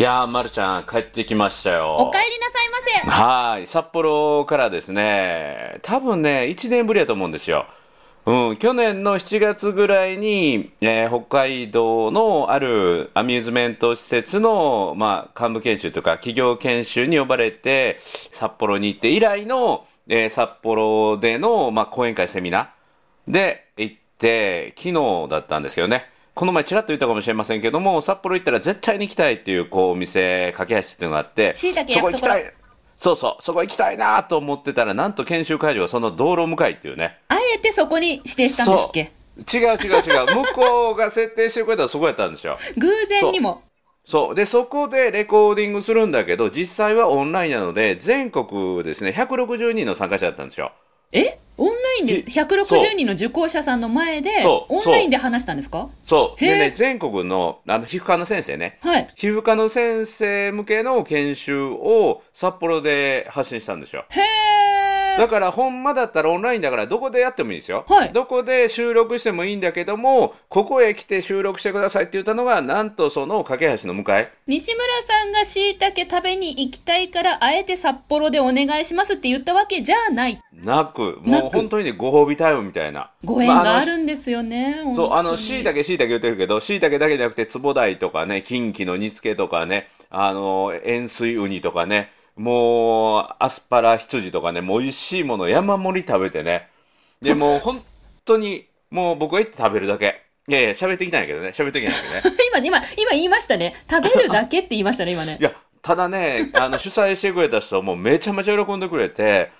いやー、まるちゃん、帰ってきましたよ。お帰りなさいませ。はい、札幌からですね、多分ね、1年ぶりやと思うんですよ。うん、去年の7月ぐらいに、えー北海道のあるアミューズメント施設の、まあ、幹部研修というか、企業研修に呼ばれて、札幌に行って以来の、えー札幌での、まあ、講演会セミナーで行って、昨日だったんですけどね。この前ちらっと言ったかもしれませんけども、札幌行ったら絶対に行きたいっていう、こう、お店、架け橋っていうのがあって、そこ行きたい。そうそう、そこ行きたいなと思ってたら、なんと研修会場がその道路向かいっていうね。あえてそこに指定したんですっけ？違う違う違う。向こうが設定してくれたらそこやったんですよ。偶然にも。そう。で、そこでレコーディングするんだけど、実際はオンラインなので、全国ですね、160人の参加者だったんですよ。え？でそう160人の受講者さんの前で、オンラインで話したんですか？そう。でね、全国の、あの、皮膚科の先生ね。はい。皮膚科の先生向けの研修を札幌で発信したんですよ。へー。だから、ほんまだったらオンラインだから、どこでやってもいいですよ。はいどこで収録してもいいんだけども、ここへ来て収録してくださいって言ったのが、なんとその架け橋の向かい。西村さんが椎茸食べに行きたいから、あえて札幌でお願いしますって言ったわけじゃない。なく、もう本当にね、ご褒美タイムみたいな。ご縁があるんですよね。そう、あの、し椎茸、椎茸言ってるけど、椎茸だけじゃなくて、つぼ鯛とかね、近畿の煮付けとかね、あの、塩水ウニとかね、もう、アスパラ羊とかね、もう美味しいもの山盛り食べてね。で、もう 本当に、もう僕が行って食べるだけ。いやいや、喋ってきたんやけどね、喋ってきたんやけどね。今、今、今言いましたね。食べるだけって言いましたね、今ね い。や、ただね、あの、主催してくれた人もめちゃめちゃ喜んでくれて、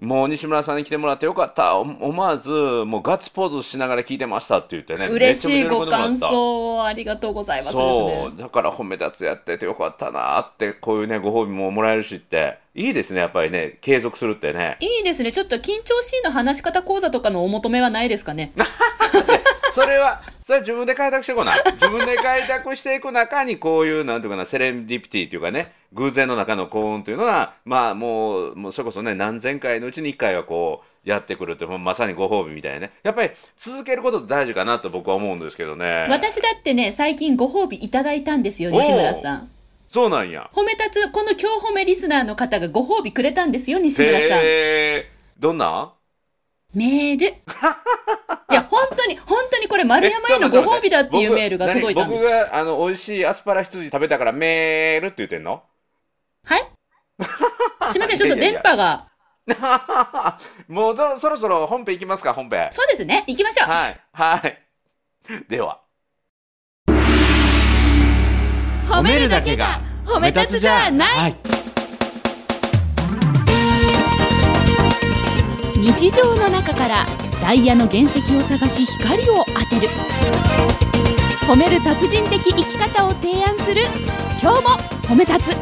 もう西村さんに来てもらってよかった。お思わず、もうガッツポーズしながら聞いてましたって言ってね。嬉しいご感想をありがとうございますですね。そう、だから褒め立つやっててよかったなって、こういうね、ご褒美ももらえるしって、いいですね、やっぱりね、継続するってね。いいですね。ちょっと緊張しいの話し方講座とかのお求めはないですかね？それは、それは自分で開拓していこうな。自分で開拓していく中に、こういう、なんていうかな、セレンディピティっていうかね、偶然の中の幸運というのは、まあもう、もうそれこそね、何千回のうちに一回はこう、やってくるって、もうまさにご褒美みたいなね。やっぱり続けることって大事かなと僕は思うんですけどね。私だってね、最近ご褒美いただいたんですよ、西村さん。そうなんや。褒め立つ、この今日褒めリスナーの方がご褒美くれたんですよ、西村さん。へーどんな？メール。いや、本当に、本当にこれ丸山へのご褒美だっていうメールが届いたんです僕。があの美味しいアスパラ羊食べたからメールって言ってんの？はい？すいません、ちょっと電波が。もうどそろそろ本編いきますか本編そうですね、行きましょう。はいはいでは褒めるだけが褒め立つじゃない。はい日常の中からダイヤの原石を探し光を当てる。褒める達人的生き方を提案する。今日も褒め立つ。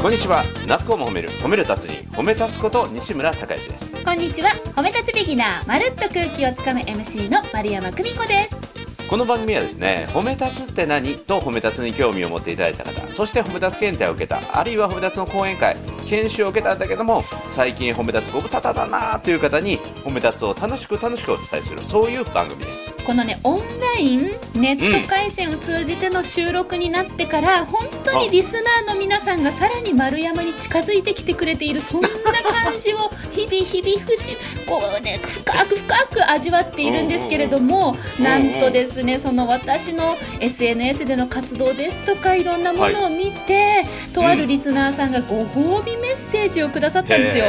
こんにちは。なっこも褒める。褒める達人褒め立つこと西村孝之です。こんにちは。褒め立つビギナーまるっと空気をつかむ MC の丸山久美子です。この番組はですね褒め立つって何と褒め立つに興味を持っていただいた方そして褒め立つ検定を受けたあるいは褒め立つの講演会研修を受けたんだけども最近褒め立つご無沙汰だなという方に褒め立つを楽しく楽しくお伝えするそういう番組です。このねオンラインネット回線を通じての収録になってから、本当にリスナーの皆さんがさらに丸山に近づいてきてくれているそんな感じを 日々日々ふしこうね深く深く味わっているんですけれども、うんなんとですねその私の SNS での活動ですとかいろんなものを見て、とあるリスナーさんがご褒美メッセージをくださったんですよ。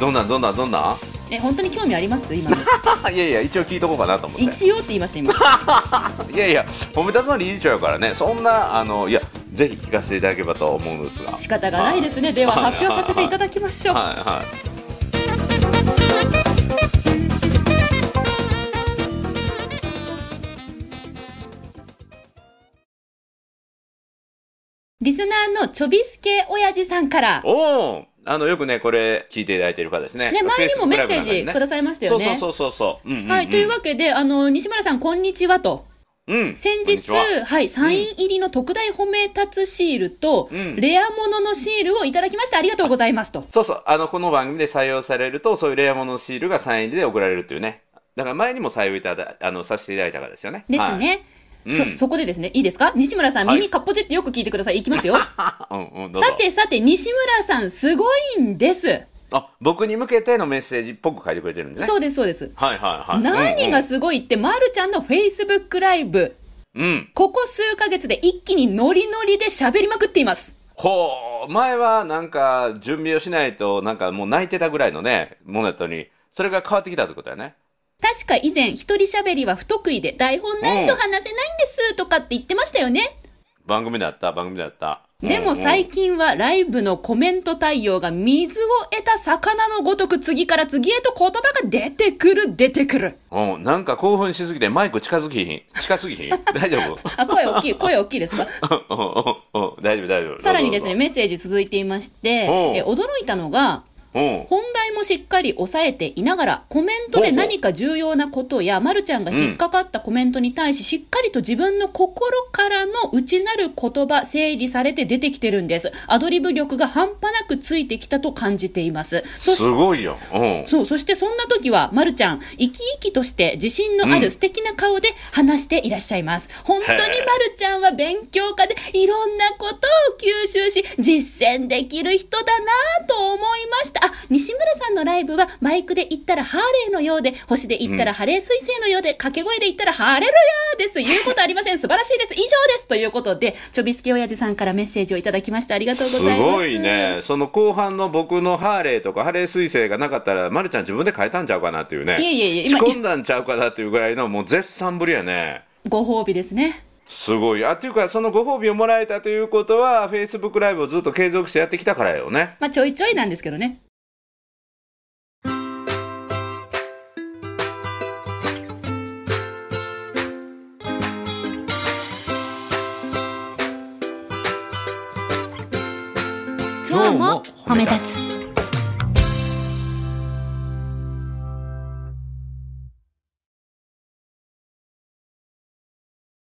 どんなんどんなんどんな？んえ本当に興味あります？今の。いやいや一応聞いとこうかなと思って。一応って言いました今。いやいや褒め立つの理事長やからね。そんなあのいやぜひ聞かせていただければと思うんですが。仕方がないですね。でははい。発表させていただきましょう。はいはいリスナーのちょびすけ親父さんから、おおあのよくねこれ聞いていただいてる方ですね。ね、前にもメッセージくださいましたよね。そうそうそうそう。はい、というわけで、あの、西村さん、こんにちはと。うん先日、は。はい、サイン入りの特大褒め立つシールと、うんレアもののシールをいただきましてありがとうございますと。そうそう。あのこの番組で採用されるとそういうレアものシールがサイン入りで送られるっていうね。だから前にも採用いただあのさせていただいたからですよね。ですはい。ね。うんそ、そこでですね、いいですか？西村さん、はい耳かっぽじってよく聞いてください。いきますよ。うんうん、どうぞさてさて、西村さん、すごいんです。あ僕に向けてのメッセージっぽく書いてくれてるんですね。そうです、そうです。はいはいはい。何がすごいって、まるちゃんの Facebook ライブ、うん、うん。ここ数ヶ月で一気にノリノリで喋りまくっています。ほう、前はなんか準備をしないと、なんかもう泣いてたぐらいのね、ものやったのに、それが変わってきたってことだよね。確か以前、一人喋りは不得意で、台本ないと話せないんですとかって言ってましたよね。番組であった、番組であった。でも最近はライブのコメント対応が水を得た魚のごとく次から次へと言葉が出てくる出てくる。うん、うんなんか興奮しすぎてマイク近づきひん。近すぎひん。大丈夫？あ、声大きい、声大きいですか？うんうんうんうん大丈夫大丈夫。さらにですね、メッセージ続いていまして、え驚いたのが。本題もしっかり押さえていながら、コメントで何か重要なことや、まるちゃんが引っかかったコメントに対し、しっかりと自分の心からの内なる言葉、整理されて出てきてるんです。アドリブ力が半端なくついてきたと感じています。そすごいよ。うん。そう、そしてそんな時は、まるちゃん、生き生きとして自信のあうんる素敵な顔で話していらっしゃいます。本当にまるちゃんは勉強家でいろんなことを吸収し、実践できる人だなと思いました。あ、西村さんのライブはバイクで行ったらハーレーのようで、星で行ったらハレー彗星のようで、掛け声で言ったらハレルヤーです。言うことありません。素晴らしいです。以上です。ということで、ちょびすけ親父さんからメッセージをいただきました。ありがとうごすざいます。ごいね。その後半の僕のハーレーとかハレー彗星がなかったら、まるちゃん自分で変えたんちゃうかなっていうね。いえいえいえ仕今込んだんちゃうかなっていうぐらいのもう絶賛ぶりやね。ご褒美ですね。すごい。あ、っていうか、そのご褒美をもらえたということは、Facebook ライブをずっと継続してやってきたからよね。まあ、ちょいちょいなんですけどね。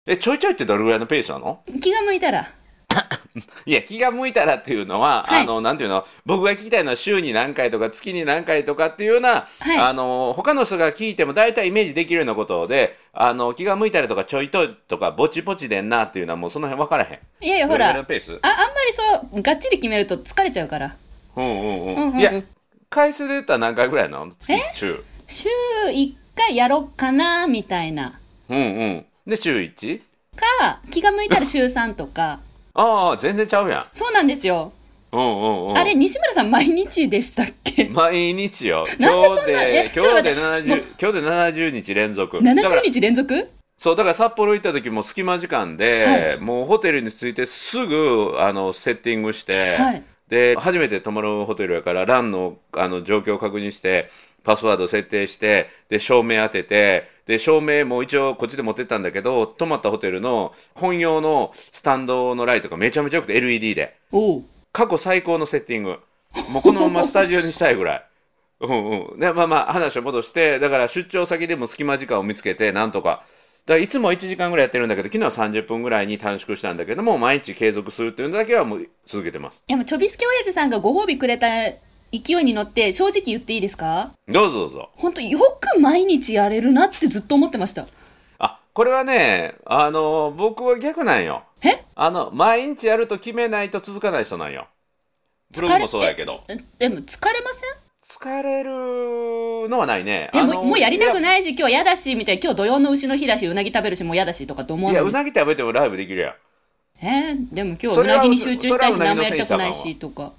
え、ちょいちょいってどれぐらいのペースなの？気が向いたら。いや、気が向いたらっていうのは、はいあの、なんていうの、僕が聞きたいのは週に何回とか月に何回とかっていうような、はいあの、他の人が聞いても大体イメージできるようなことで、あの、気が向いたらとかちょいととかぼちぼちでんなっていうのはもうその辺分からへん？いやいや、ほらあ、あんまりそう、がっちり決めると疲れちゃうから。うんうんうん。うんうんうんいや、回数で言ったら何回ぐらいなの？月週。週1回やろっかな、みたいな。うんうん。で、週 1? か、気が向いたら週3とか。ああ、全然ちゃうやん。そうなんですよ。うんうんうん。あれ、西村さん毎日でしたっけ？毎日よ。なんでそんな今日でえ、ちょっと今日で待って70、今日で70日連続。だから ?70 日連続？そう、だから札幌行った時も隙間時間で、はもうホテルに着いてすぐ、あの、セッティングして、はい。で、初めて泊まるホテルやから、ランの、あの、状況を確認して、パスワード設定して、で、照明当てて、で、照明も一応こっちで持ってったんだけど、泊まったホテルの本用のスタンドのライトがめちゃめちゃ良くて LED で。過去最高のセッティング。もうこのまま スタジオにしたいぐらい。うんうん。で、まあまあ話を戻して、だから出張先でも隙間時間を見つけて、なんとか。だからいつも1時間ぐらいやってるんだけど、昨日は30分ぐらいに短縮したんだけども、毎日継続するっていうのだけはもう続けてます。いや、もうちょびすけ親父さんがご褒美くれた勢いに乗って、正直言っていいですか？どうぞどうぞ。本当よく毎日やれるなってずっと思ってました。あ、これはね、あの、僕は逆なんよ。え？あの、毎日やると決めないと続かない人なんよ。ブログもそうやけど。えでも疲れません？疲れるのはないね。え、もうもうやりたくいないし、今日嫌だし、みたいな、今日土曜の牛の日だし、うなぎ食べるし、もう嫌だしとかと思うや、い？や。うなぎ食べてもライブできるやん。えーでも今日そうなぎに集中したいし、何もやりたくないし、とか。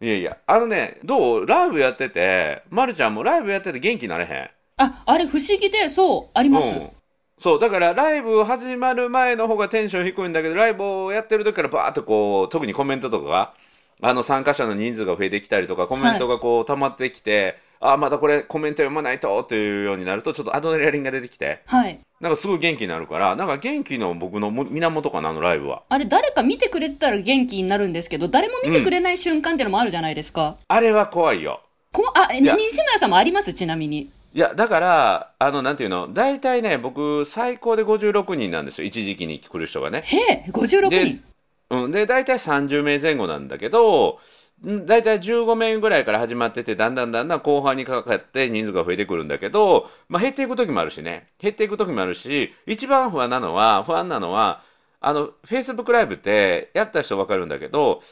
いやいや、あのね、どう？ライブやってて、まるちゃんもライブやってて元気になれへん。あ、あれ不思議で、そう、あります。うん。そう、だからライブ始まる前の方がテンション低いんだけど、ライブをやってる時からバーっとこう、特にコメントとかが、あの参加者の人数が増えてきたりとか、コメントがこう溜まってきて、あ、またこれコメント読まないとっていうようになると、ちょっとアドレナリンが出てきて、はい。なんかすごい元気になるから、なんか元気の僕のも源かな、あのライブは。あれ、誰か見てくれてたら元気になるんですけど、誰も見てくれない瞬間ってのもあるじゃないですか。あれは怖いよ。こあ、西村さんもあります？ちなみに。いや、だから、あの、なんていうの、大体ね、僕、最高で56人なんですよ、一時期に来る人がね。へえ、56で人。うん、で、大体30名前後なんだけど、ん大体15名ぐらいから始まってて、だんだんだんだん後半にかかって人数が増えてくるんだけど、まあ、減っていく時もあるしね、減っていく時もあるし、一番不安なのは、不安なのは、あの、Facebook ライブってやった人わかるんだけど、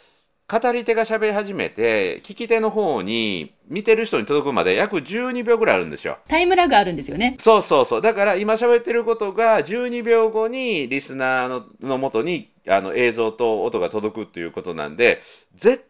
語り手が喋り始めて、聞き手の方に、見てる人に届くまで約12秒ぐらいあるんですよ。タイムラグあるんですよね。そうそうそう。だから今喋ってることが12秒後にリスナーのの元にあの映像と音が届くっていうことなんで、絶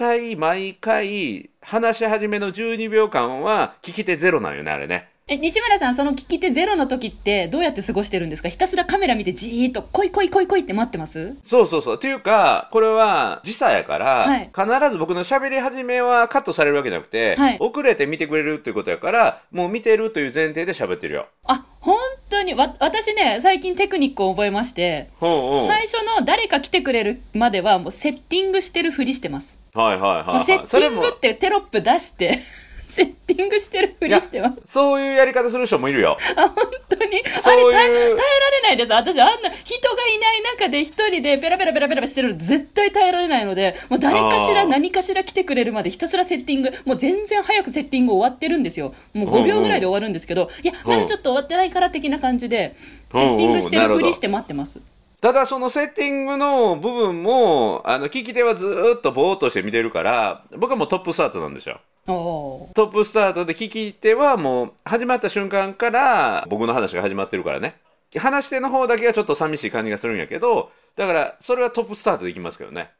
対毎回話し始めの12秒間は聞き手ゼロなんよね、あれね。え、西村さん、その聞き手ゼロの時ってどうやって過ごしてるんですか？ひたすらカメラ見てじーっと、来い来い来い来いって待ってます？そうそうそう。っていうか、これは時差やから、はい必ず僕の喋り始めはカットされるわけじゃなくて、はい遅れて見てくれるっていうことやから、もう見てるという前提で喋ってるよ。あ、本当に、わ、私ね、最近テクニックを覚えまして、最初の誰か来てくれるまではもうセッティングしてるふりしてます。はいはいはい、はい。セッティングってテロップ出して、セッティングしてるふりしてます。そういうやり方する人もいるよ。あ、本当に？あれ耐え、耐えられないです。私、あんな人がいない中で一人でペラペラペラペラしてるの絶対耐えられないので、もう誰かしら何かしら来てくれるまでひたすらセッティング、もう全然早くセッティング終わってるんですよ。もう5秒ぐらいで終わるんですけど、いや、まだちょっと終わってないから的な感じで、セッティングしてるふりして待ってます。ただそのセッティングの部分も、あの、聞き手はずーっとぼーっとして見てるから、僕はもうトップスタートなんですよ。トップスタートで聞き手はもう始まった瞬間から僕の話が始まってるからね。話し手の方だけはちょっと寂しい感じがするんやけど、だからそれはトップスタートでいきますけどね。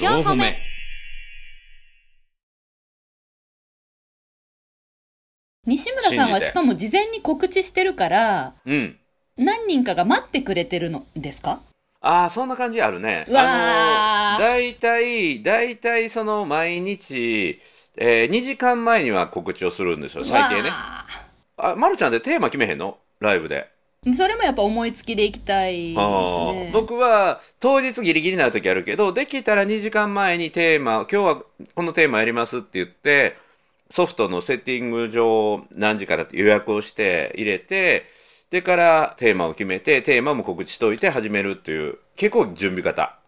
4個目西村さんはしかも事前に告知してるから、うん。何人かが待ってくれてるのですか？ああ、そんな感じあるね。あの、大体、大体その毎日、えー2時間前には告知をするんですよ、最低ね。わあ、まるちゃんでテーマ決めへんの？ライブで。ーそれもやっぱ思いつきでいきたいですあねー。僕は当日ギリギリになる時あるけどできたら2時間前にテーマ今日はこのテーマやりますって言ってソフトのセッティング上何時からって予約をして入れてでからテーマを決めてテーマも告知しといて始めるっていう結構準備方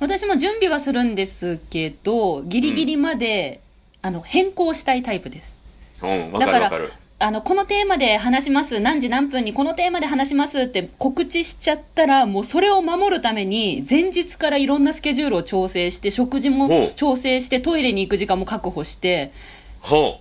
私も準備はするんですけど、ギリギリまで、あの、変更したいタイプです。うんわだかるわかる。あの、このテーマで話します、何時何分にこのテーマで話しますって告知しちゃったら、もうそれを守るために、前日からいろんなスケジュールを調整して、食事ほもう。調整して、トイレに行く時間も確保して、ほ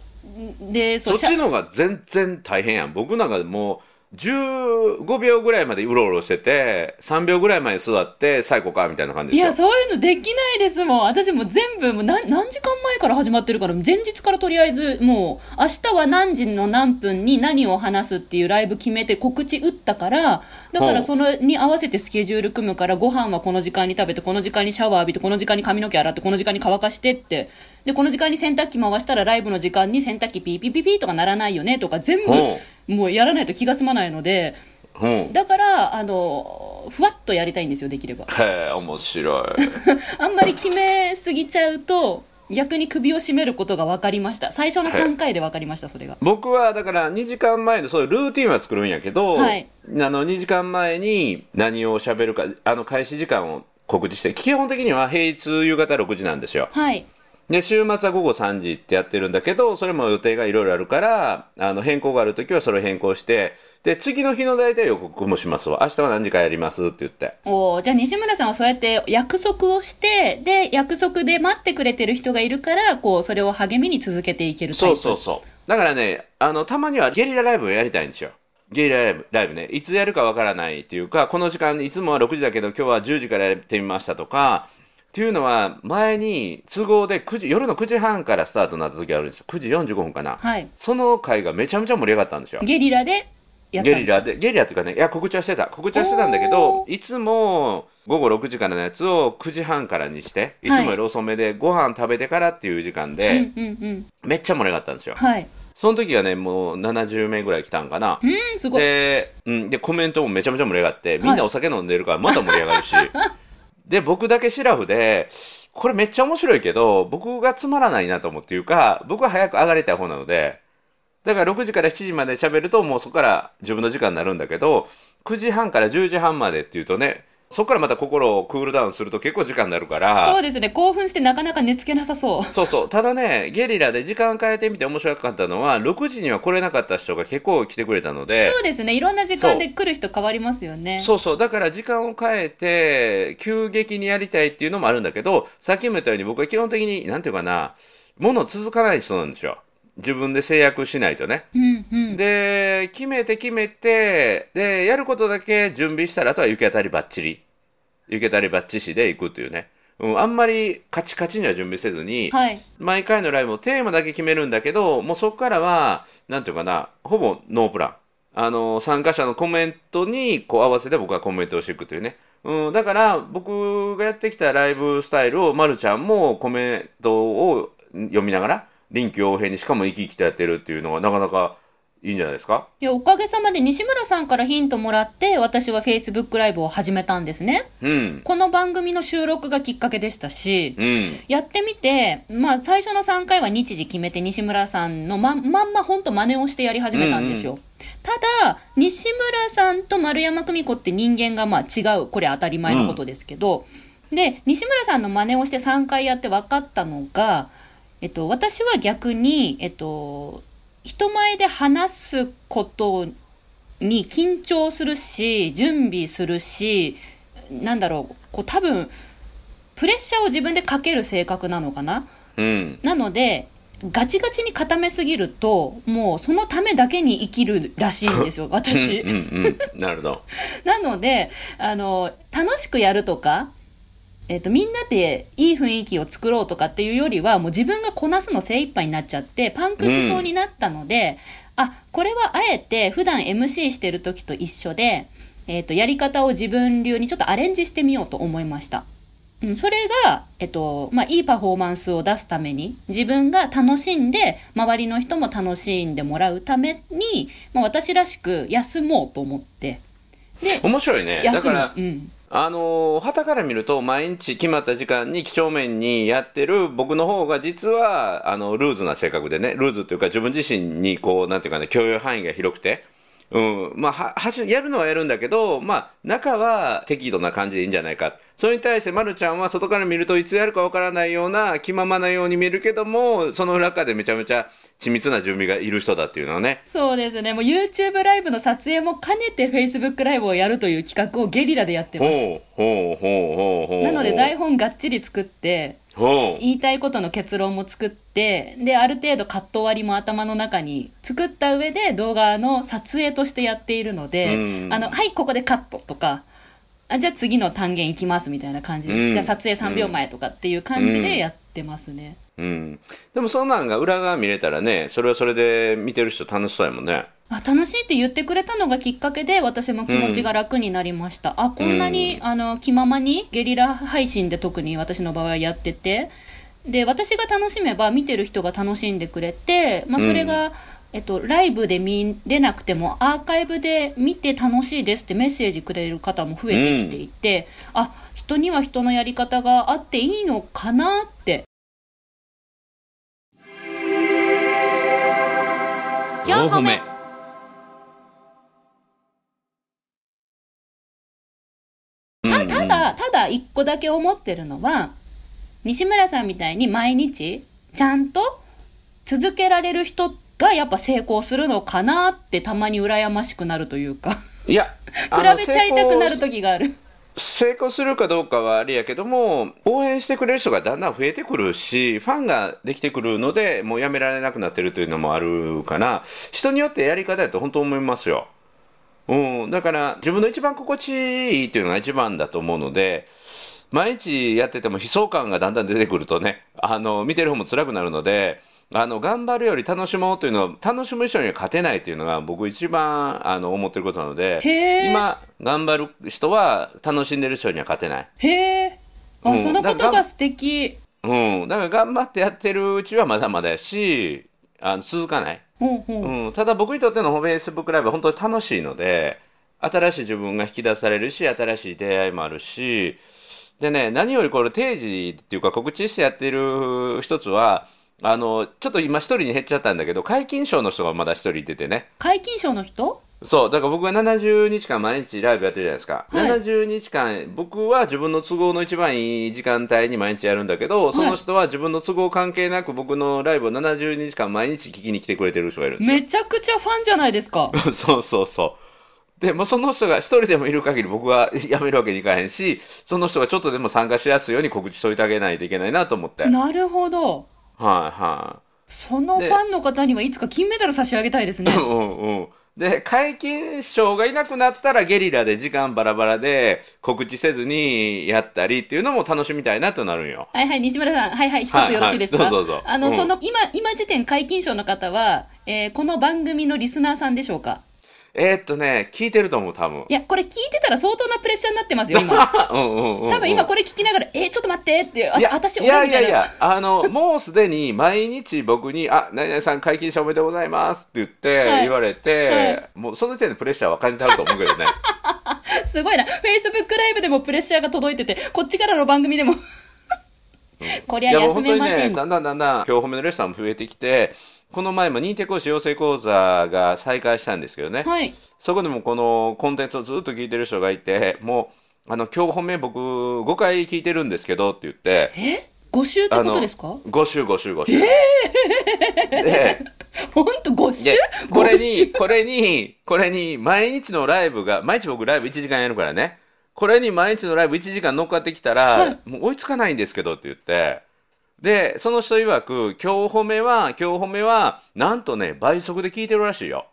で、うそ、そうっちの方が全然大変やん。僕なんかもう15秒ぐらいまでうろうろしてて3秒ぐらい前に座って最後かみたいな感じでいや、そういうのできないですもん。私もう全部、もう何何時間前から始まってるから、前日からとりあえず、もう、明日は何時の何分に何を話すっていうライブ決めて告知打ったから、だからそのに合わせてスケジュール組むから、ご飯はこの時間に食べて、この時間にシャワー浴びて、この時間に髪の毛洗って、この時間に乾かしてって。で、この時間に洗濯機回したら、ライブの時間に洗濯機ピーピーピーピーとかならないよねとか、全部、ほもうやらないと気が済まないので、うほうだから、あの、ふわっとやりたいんですよ、できれば。へえ面白い あんまり決めすぎちゃうと、逆に首を絞めることが分かりました。最初の3回で分かりました、それが。僕はだから2時間前のそういうルーティンは作るんやけど、はいあの2時間前に何を喋るかあの開始時間を告知して基本的には平日夕方6時なんですよはい。で週末は午後3時ってやってるんだけどそれも予定がいろいろあるからあの変更がある時はそれを変更してで次の日の大体予告もしますわ。明日は何時からやりますって言って。おーじゃあ西村さんはそうやって約束をして、で、約束で待ってくれてる人がいるから、こう、それを励みに続けていける。そうそうそう。だからねあのたまにはゲリラライブをやりたいんですよ。ゲリラライブライブねいつやるかわからないっていうかこの時間いつもは6時だけど今日は10時からやってみましたとかっていうのは前に都合で9時夜の9時半からスタートになった時あるんですよ9時45分かなはい。その回がめちゃめちゃ盛り上がったんですよゲリラでゲリラでゲリラっていうかねいや告知はしてた告知はしてたんだけどおいつも午後6時からのやつを9時半からにしていつもより遅めでご飯食べてからっていう時間で、うんうんうん。めっちゃ盛り上がったんですよはい。その時はね、もう70名ぐらい来たんかな。うん、すごい。で、うん、で、コメントもめちゃめちゃ盛り上がって、みんなお酒飲んでるからまた盛り上がるし。で、僕だけシラフで、これめっちゃ面白いけど、僕がつまらないなと思うっていうか、僕は早く上がりたい方なので、だから6時から7時まで喋ると、もうそこから自分の時間になるんだけど、9時半から10時半までっていうとね、そこからまた心をクールダウンすると結構時間になるから。そうですね。興奮してなかなか寝つけなさそう。そうそう。ただね、ゲリラで時間変えてみて面白かったのは、6時には来れなかった人が結構来てくれたので、そうですね。いろんな時間で来る人変わりますよね。そうそう。だから時間を変えて、急激にやりたいっていうのもあるんだけど、さっきも言ったように僕は基本的に、なんていうかな、もの続かない人なんですよ。自分で制約しないとね。うんうん。で、決めて決めて、で、やることだけ準備したら、あとは行き当たりばっちり。行き当たりばっちしで行くっていうね。うん、あんまりカチカチには準備せずに、はい。毎回のライブもテーマだけ決めるんだけど、もうそこからは、なんていうかな、ほぼノープラン。あの、参加者のコメントにこう合わせて僕はコメントをしていくというね。うん、だから僕がやってきたライブスタイルを、まるちゃんもコメントを読みながら、臨機応変にしかも生き生きとやってるっていうのがなかなかいいんじゃないですか？いや、おかげさまで西村さんからヒントもらって、私は Facebook ライブを始めたんですね。うん。この番組の収録がきっかけでしたし、うん。やってみて、まあ最初の3回は日時決めて西村さんのままんまほんと真似をしてやり始めたんですよ。ただ、西村さんと丸山久美子って人間がまあ違う。これ当たり前のことですけど、で、西村さんの真似をして3回やって分かったのが、えっと、私は逆に、えっと、人前で話すことに緊張するし、準備するし、なんだろう、こう多分、プレッシャーを自分でかける性格なのかな？うん。なので、ガチガチに固めすぎると、もうそのためだけに生きるらしいんですよ、私。うんうんうん。なるほど。なので、あの、楽しくやるとか、えっ、と、みんなでいい雰囲気を作ろうとかっていうよりは、もう自分がこなすの精一杯になっちゃって、パンクしそうになったので、あ、これはあえて普段 MC してる時と一緒で、えっ、と、やり方を自分流にちょっとアレンジしてみようと思いました。うん、それが、えっと、まあ、いいパフォーマンスを出すために、自分が楽しんで、周りの人も楽しんでもらうために、まあ、私らしく休もうと思って。で、面白いね。だ休む。から、うん。あのー、旗から見ると、毎日決まった時間に几帳面にやってる僕の方が実は、あの、ルーズな性格でね、ルーズというか自分自身にこう、なんていうかね、共有範囲が広くて、うん、まあ、は、はし、やるのはやるんだけど、まあ、中は適度な感じでいいんじゃないか。それに対して、まるちゃんは外から見るといつやるかわからないような、気ままなように見えるけども、その中でめちゃめちゃ緻密な準備がいる人だっていうのはね、そうですね。もう YouTube ライブの撮影も兼ねて Facebook ライブをやるという企画をゲリラでやってます。ほう、ほう、ほう、ほう、ほう。なので台本がっちり作って。言いたいことの結論も作って、で、ある程度カット割りも頭の中に作った上で動画の撮影としてやっているので、うん。あの、はい、ここでカットとか、あじゃあ次の単元いきますみたいな感じで、うん。じゃあ撮影3秒前とかっていう感じでやってますね。うん。でもそんなんが裏側見れたらね、それはそれで見てる人楽しそうやもんね。あ楽しいって言ってくれたのがきっかけで私も気持ちが楽になりました、あこんなに、うんあの気ままにゲリラ配信で特に私の場合やっててで私が楽しめば見てる人が楽しんでくれて、まあ、それが、えっと、ライブで見れなくてもアーカイブで見て楽しいですってメッセージくれる方も増えてきていて、あ人には人のやり方があっていいのかなって。4歩目たただ、ただ一個だけ思ってるのは、西村さんみたいに毎日、ちゃんと続けられる人がやっぱ成功するのかなってたまに羨ましくなるというか、いや、比べちゃいたくなる時がある。成功するかどうかはあれやけども、応援してくれる人がだんだん増えてくるし、ファンができてくるので、もうやめられなくなってるというのもあるかな。人によってやり方やと本当思いますよ。うん、だから自分の一番心地いいっていうのが一番だと思うので、毎日やってても悲壮感がだんだん出てくるとね、あの、見てる方も辛くなるので、あの、頑張るより楽しもうというのは、楽しむ人には勝てないというのが僕一番、あの、思ってることなので、今、頑張る人は楽しんでる人には勝てない。へえ。あ、うんその言葉素敵。うん。だから頑張ってやってるうちはまだまだやし、あの続かない。ほうほう。うん。ただ僕にとってのフェイスブックライブは本当に楽しいので、新しい自分が引き出されるし、新しい出会いもあるし、でね、何よりこれ定時っていうか告知してやってる一つは、あの、ちょっと今一人に減っちゃったんだけど、解禁賞の人がまだ一人いててね。解禁賞の人？そう、だから僕が70日間毎日ライブやってるじゃないですか。はい70日間、僕は自分の都合の一番いい時間帯に毎日やるんだけど、その人は自分の都合関係なく僕のライブを70日間毎日聞きに来てくれてる人がいるんですよ。めちゃくちゃファンじゃないですか。そうそうそう。で、もうその人が一人でもいる限り僕は辞めるわけにいかへんし、その人がちょっとでも参加しやすいように告知しといてあげないといけないなと思って。はいなるほど。はそのファンの方にはいつか金メダル差し上げたいですい。ね う。んうん。で、解禁賞がいなくなったらゲリラで時間バラバラで告知せずにやったりっていうのも楽しみたいなとなるんよ。はいはい、西村さん。はいはい、一つはいよろしいですか、はいどうぞどうぞあの、うんその、今、今時点解禁賞の方は、えーこの番組のリスナーさんでしょうか？えーっとね、聞いてると思う、多分。いや、これ聞いてたら相当なプレッシャーになってますよ、今。うんうんうんうん。多分今これ聞きながら、えーちょっと待ってって、あいや、私、いや俺みたいな。いやいや、あの、もうすでに毎日僕に、あ、何々さん解禁者おめでとうございますって言って、はい言われて、はいもうその時点でプレッシャーは感じてあると思うけどね。すごいな。Facebook ライブでもプレッシャーが届いてて、こっちからの番組でも。こりゃいや、もう休本当にね、めません。だんだんだんだん、今日褒めのレストランも増えてきて、この前も認定講師養成講座が再開したんですけどね、はい。そこでもこのコンテンツをずっと聞いてる人がいて、もう、あの、今日褒め僕5回聞いてるんですけどって言って、え？5週ってことですか？5週5週5週。で、ほんと5週？で、これ ?5 週？に、これに、これに、毎日のライブが、毎日僕ライブ1時間やるからね。これに毎日のライブ1時間乗っかってきたら、はいもう追いつかないんですけどって言って。で、その人曰く、今日褒めは、今日褒めは、なんとね、倍速で聞いてるらしいよ。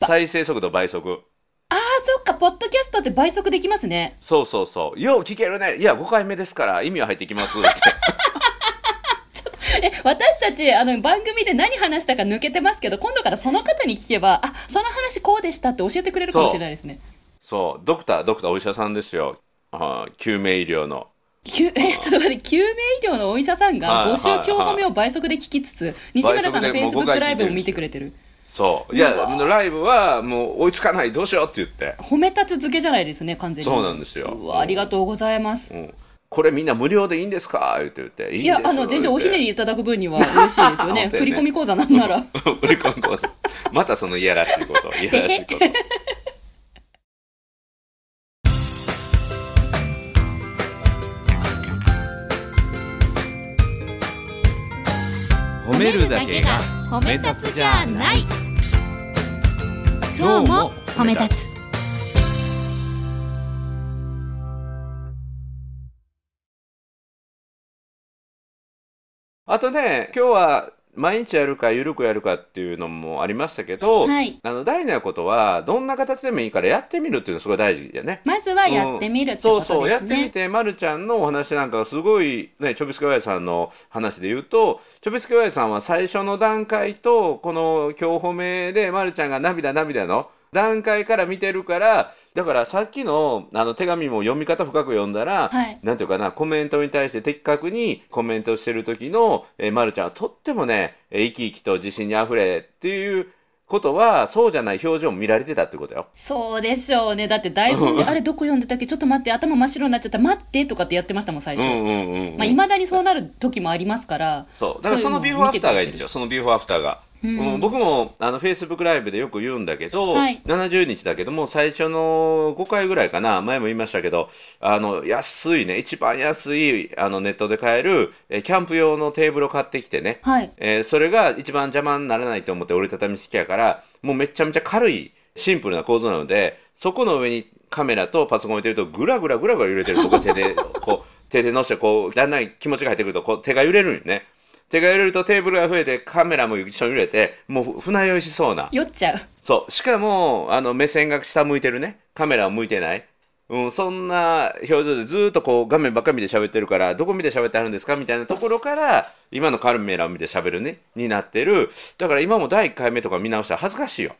再生速度倍速。ああ、そっか、ポッドキャストって倍速できますね。そうそうそう。よう聞けるね。いや、5回目ですから、意味は入ってきます って。え、私たち、あの、番組で何話したか抜けてますけど、今度からその方に聞けば、あ、その話こうでしたって教えてくれるかもしれないですね。そう、ドクター、ドクター、お医者さんですよ。あー救命医療の。救え、ちょっと待って、救命医療のお医者さんが、はい募集はい今日褒めを倍速で聞きつつ、西村さんの倍速でもう Facebook 5回聞いてるライブを見てくれてる。そう。いや、ライブはもう追いつかない、どうしようって言って。褒め立つ付けじゃないですね、完全に。そうなんですようわ、ありがとうございます。うん、これみんな無料でいいんですか？言って言って。いいや、あの、全然おひねり言いただく分には嬉しいですよね。ねり込み口座なんなら。振り込み口座またそのいやらしいこと、いやらしいこと。めるだけが褒め立つじゃない。今日も褒め立つ。あとね、今日は毎日やるか緩くやるかっていうのもありましたけど、はいあの大事なことはどんな形でもいいからやってみるっていうのがすごい大事だよね。まずはやってみるってことですね。そうそうやってみて、ま、るちゃんのお話なんかがすごい、ね、ちょびすけおやじさんの話で言うとちょびすけおやじさんは最初の段階とこの今日褒めでまるちゃんが涙涙の段階から見てるからだからさっきのあの手紙も読み方深く読んだら、はいなんていうかなコメントに対して的確にコメントしてる時の、えー、まるちゃんはとってもねえー生き生きと自信にあふれっていうことはそうじゃない表情も見られてたってことよ。そうでしょうね。だって台本で、あれどこ読んでたっけ？ちょっと待って、頭真っ白になっちゃった。待ってとかってやってましたもん、最初。うんうんうんうんまあ、未だにそうなる時もありますから。そう。だからそのビフォーアフターがいいんですよ。そのビフォーアフターが。うん。うん僕もあの Facebook ライブでよく言うんだけど、はい。70日だけども最初の5回ぐらいかな前も言いましたけどあの安いね一番安いあのネットで買えるえキャンプ用のテーブルを買ってきてね、はい。えーそれが一番邪魔にならないと思って折りたたみ式やからもうめちゃめちゃ軽いシンプルな構造なのでそこの上にカメラとパソコン置いてるとグラグラグラグラ揺れてるとこ手でこう手で乗せてこうだんだん気持ちが入ってくるとこう手が揺れるんよね手が揺れるとテーブルが増えてカメラも一緒に揺れてもう船酔いしそうな。酔っちゃう。そう。しかもあの目線が下向いてるね。カメラを向いてない。うん、そんな表情でずーっとこう画面ばっかり見て喋ってるからどこ見て喋ってあるんですか？みたいなところから今のカメラを見て喋るね。になってる。だから今も第1回目とか見直したら恥ずかしいよ。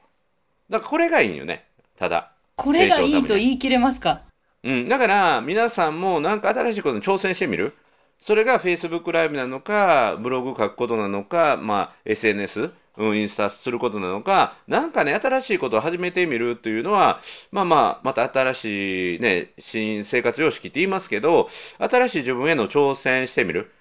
だからこれがいいんよね。ただ。これがいいと言い切れますか？うん、だから皆さんもなんか新しいことに挑戦してみる？それが Facebook ライブなのかブログ書くことなのか、まあ、SNS、うん、インスタすることなのかなんかね新しいことを始めてみるというのはまあまあまた新しいね新生活様式って言いますけど新しい自分への挑戦してみる。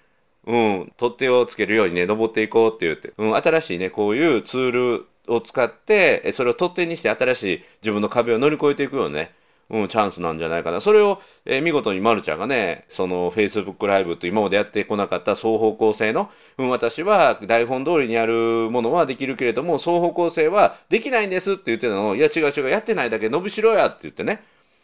うん、取っ手をつけるようにね、登っていこうって言って、うん、新しいね、こういうツールを使ってそれを取っ手にして新しい自分の壁を乗り越えていくよね、うん、チャンスなんじゃないかな。それを、えー見事にまるちゃんがねその Facebook ライブと今までやってこなかった双方向性の、うん、私は台本通りにやるものはできるけれども双方向性はできないんですって言ってたのをいや違う違うやってないだけ伸びしろやって言ってね。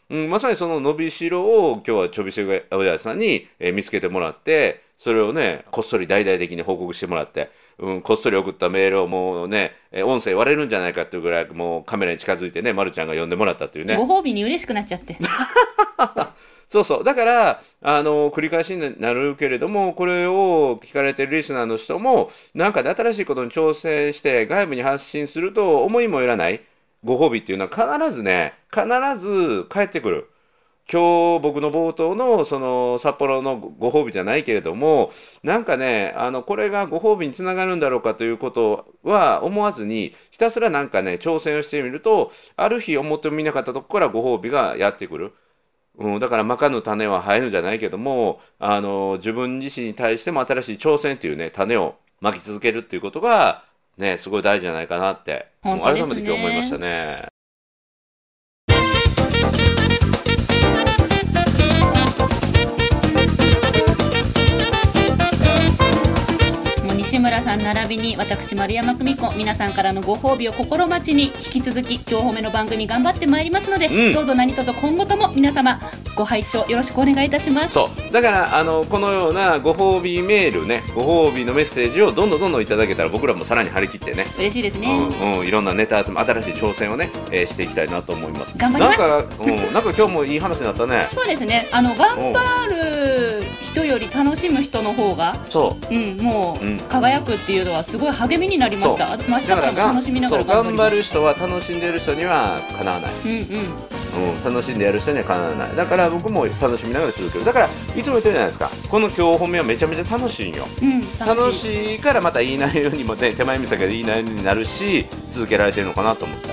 うん、まさにその伸びしろを今日はちょびせがおやさんに、えー見つけてもらってそれをねこっそり大々的に報告してもらって、うん、こっそり送ったメールをもうね、えー音声割れるんじゃないかっていうぐらいもうカメラに近づいてね、ま、るちゃんが呼んでもらったっていうね。ご褒美に嬉しくなっちゃって。そうそう。だからあの繰り返しになるけれどもこれを聞かれてるリスナーの人もなんかで新しいことに挑戦して外部に発信すると思いもよらないご褒美っていうのは必ずね必ず返ってくる。今日僕の冒頭のその札幌のご褒美じゃないけれどもなんかねあのこれがご褒美につながるんだろうかということは思わずにひたすらなんかね挑戦をしてみるとある日思ってもみなかったとこからご褒美がやってくる。うん、だからまかぬ種は生えるじゃないけどもあの自分自身に対しても新しい挑戦っていうね種をまき続けるっていうことがねすごい大事じゃないかなって、改めて今日思いましたね。西村さん並びに私丸山久美子皆さんからのご褒美を心待ちに引き続き今日褒めの番組頑張ってまいりますので、うん。どうぞ何卒今後とも皆様ご拝聴よろしくお願いいたします。そう。だからあのこのようなご褒美メールねご褒美のメッセージをどんどんどんどんいただけたら僕らもさらに張り切ってね。嬉しいですね、うんうん、いろんなネタ集め新しい挑戦をね、えーしていきたいなと思います。頑張ります。なんか、うん、なんか今日もいい話になったね。そうですね。あの頑張る人より楽しむ人の方がそう。うん、もう、うん。輝くっていうのはすごい励みになりました。明日からも楽しみながら頑張。る人は楽しんでる人にはかなわない、うんうん。うん、楽しんでやる人にはかなわない。だから僕も楽しみながら続けるだからいつも言ってるじゃないですか。この今日褒めはめちゃめちゃ楽しいんよ。うん、楽い。しいからまたいい内容にもね手前味噌がいい内容になるし続けられてるのかなと思って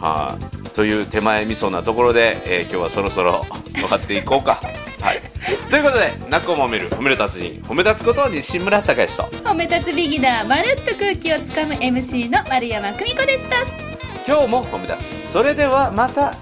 はい。という手前味噌なところで、えー今日はそろそろ終わっていこうかはい。ということで「泣くを褒める褒める達人褒め立つこと西村隆之と。褒め立つビギナー、まるっと空気をつかむ MC の丸山久美子でした。今日も褒め立つ。それではまた